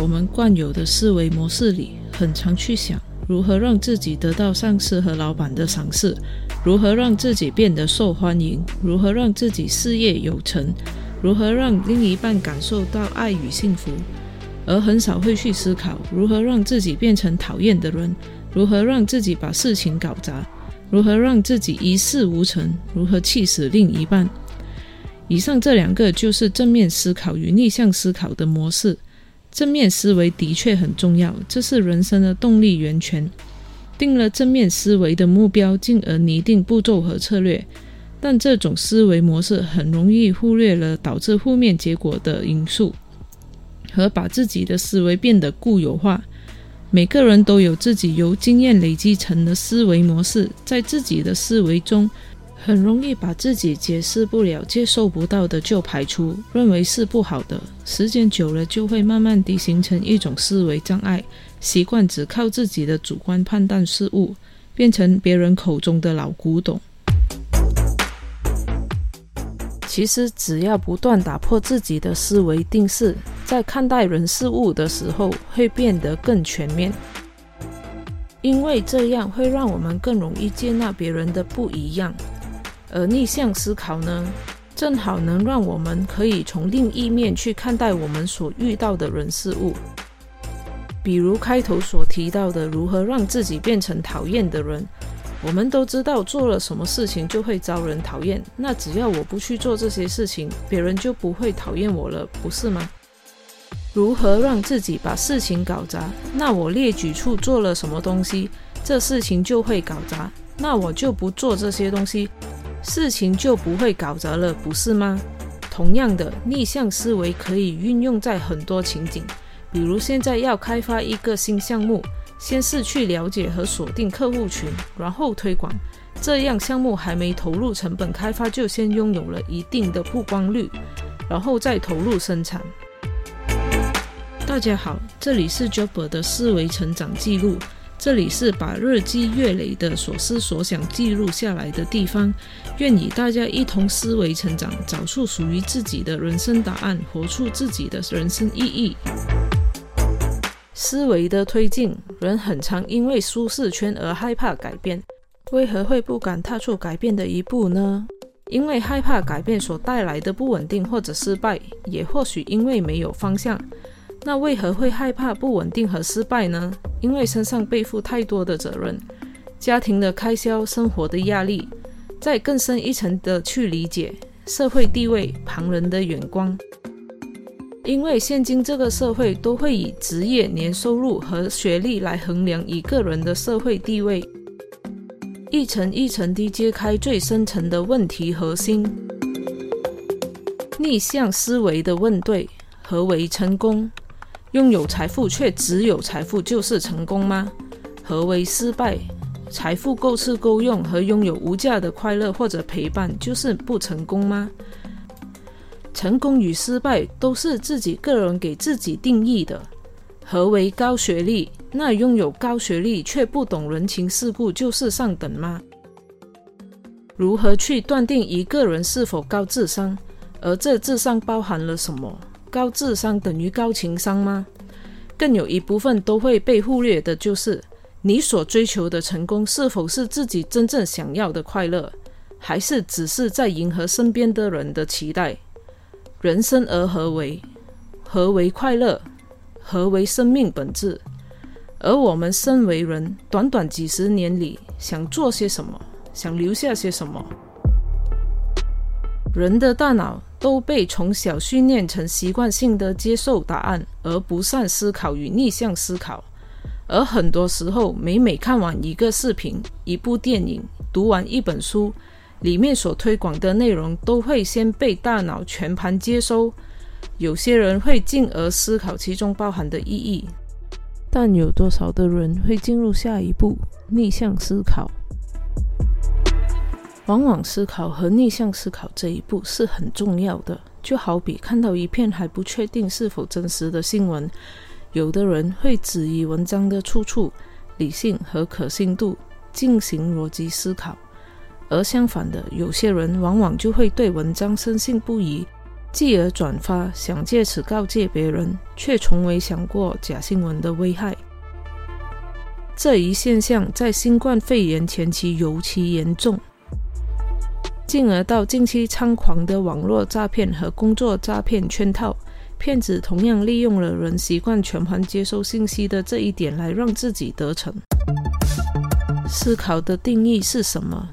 我们惯有的思维模式里，很常去想如何让自己得到上司和老板的赏识，如何让自己变得受欢迎，如何让自己事业有成，如何让另一半感受到爱与幸福，而很少会去思考如何让自己变成讨厌的人，如何让自己把事情搞砸，如何让自己一事无成，如何气死另一半。以上这两个就是正面思考与逆向思考的模式。正面思维的确很重要，这是人生的动力源泉。定了正面思维的目标，进而拟定步骤和策略。但这种思维模式很容易忽略了导致负面结果的因素，和把自己的思维变得固有化。每个人都有自己由经验累积成的思维模式，在自己的思维中。很容易把自己解释不了、接受不到的就排除，认为是不好的。时间久了，就会慢慢地形成一种思维障碍，习惯只靠自己的主观判断事物，变成别人口中的老古董。其实，只要不断打破自己的思维定式，在看待人事物的时候，会变得更全面。因为这样会让我们更容易接纳别人的不一样。而逆向思考呢，正好能让我们可以从另一面去看待我们所遇到的人事物。比如开头所提到的，如何让自己变成讨厌的人。我们都知道做了什么事情就会遭人讨厌，那只要我不去做这些事情，别人就不会讨厌我了，不是吗？如何让自己把事情搞砸？那我列举处做了什么东西，这事情就会搞砸，那我就不做这些东西。事情就不会搞砸了，不是吗？同样的，逆向思维可以运用在很多情景，比如现在要开发一个新项目，先是去了解和锁定客户群，然后推广，这样项目还没投入成本开发，就先拥有了一定的曝光率，然后再投入生产。大家好，这里是 Jobber 的思维成长记录。这里是把日积月累的所思所想记录下来的地方，愿与大家一同思维成长，找出属于自己的人生答案，活出自己的人生意义。思维的推进，人很常因为舒适圈而害怕改变。为何会不敢踏出改变的一步呢？因为害怕改变所带来的不稳定或者失败，也或许因为没有方向。那为何会害怕不稳定和失败呢？因为身上背负太多的责任，家庭的开销、生活的压力，再更深一层的去理解社会地位、旁人的眼光。因为现今这个社会都会以职业、年收入和学历来衡量一个人的社会地位，一层一层地揭开最深层的问题核心。逆向思维的问对：何为成功？拥有财富却只有财富就是成功吗？何为失败？财富够吃够用和拥有无价的快乐或者陪伴就是不成功吗？成功与失败都是自己个人给自己定义的。何为高学历？那拥有高学历却不懂人情世故就是上等吗？如何去断定一个人是否高智商？而这智商包含了什么？高智商等于高情商吗？更有一部分都会被忽略的，就是你所追求的成功是否是自己真正想要的快乐，还是只是在迎合身边的人的期待？人生而何为？何为快乐？何为生命本质？而我们身为人，短短几十年里，想做些什么？想留下些什么？人的大脑。都被从小训练成习惯性的接受答案，而不善思考与逆向思考。而很多时候，每每看完一个视频、一部电影、读完一本书，里面所推广的内容都会先被大脑全盘接收。有些人会进而思考其中包含的意义，但有多少的人会进入下一步逆向思考？往往思考和逆向思考这一步是很重要的。就好比看到一片还不确定是否真实的新闻，有的人会质疑文章的出处、理性和可信度，进行逻辑思考；而相反的，有些人往往就会对文章深信不疑，继而转发，想借此告诫别人，却从未想过假新闻的危害。这一现象在新冠肺炎前期尤其严重，进而到近期猖狂的网络诈骗和工作诈骗圈套。骗子同样利用了人习惯全盘接收信息的这一点来让自己得逞。思考的定义是什么？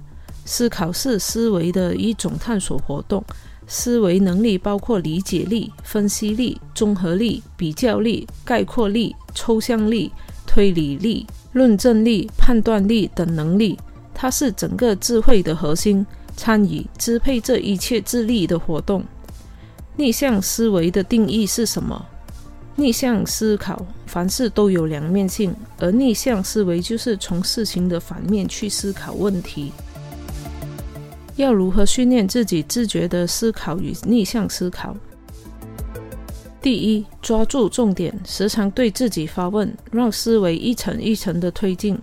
思考是思维的一种探索活动。思维能力包括理解力、分析力、综合力、比较力、概括力、抽象力、推理力、论证力、判断力等能力。它是整个智慧的核心，参与支配这一切智力的活动。逆向思维的定义是什么？逆向思考，凡事都有两面性，而逆向思维就是从事情的反面去思考问题。要如何训练自己自觉的思考与逆向思考？第一，抓住重点，时常对自己发问，让思维一层一层的推进。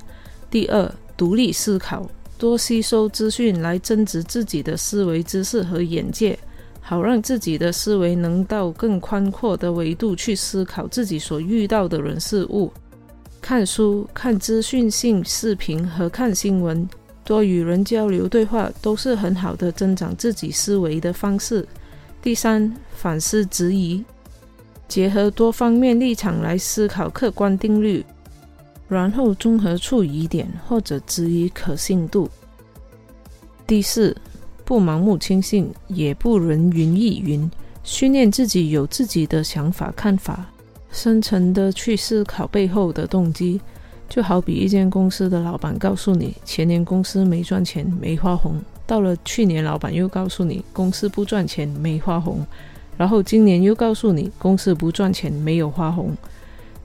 第二，独立思考，多吸收资讯来增值自己的思维知识和眼界。好让自己的思维能到更宽阔的维度去思考自己所遇到的人事物。看书、看资讯性视频和看新闻，多与人交流对话，都是很好的增长自己思维的方式。第三，反思质疑，结合多方面立场来思考客观定律，然后综合处疑点或者质疑可信度。第四。不盲目轻信，也不人云亦云，训练自己有自己的想法看法，深层的去思考背后的动机。就好比一间公司的老板告诉你，前年公司没赚钱，没花红；到了去年，老板又告诉你公司不赚钱，没花红；然后今年又告诉你公司不赚钱，没有花红。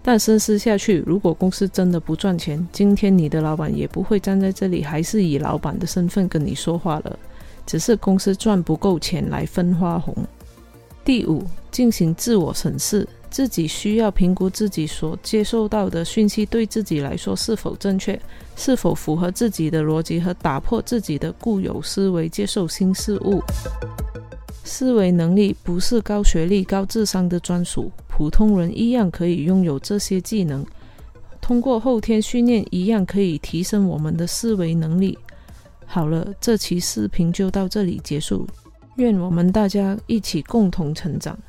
但深思下去，如果公司真的不赚钱，今天你的老板也不会站在这里，还是以老板的身份跟你说话了。只是公司赚不够钱来分花红。第五，进行自我审视，自己需要评估自己所接受到的讯息对自己来说是否正确，是否符合自己的逻辑和打破自己的固有思维，接受新事物。思维能力不是高学历、高智商的专属，普通人一样可以拥有这些技能。通过后天训练，一样可以提升我们的思维能力。好了，这期视频就到这里结束。愿我们大家一起共同成长。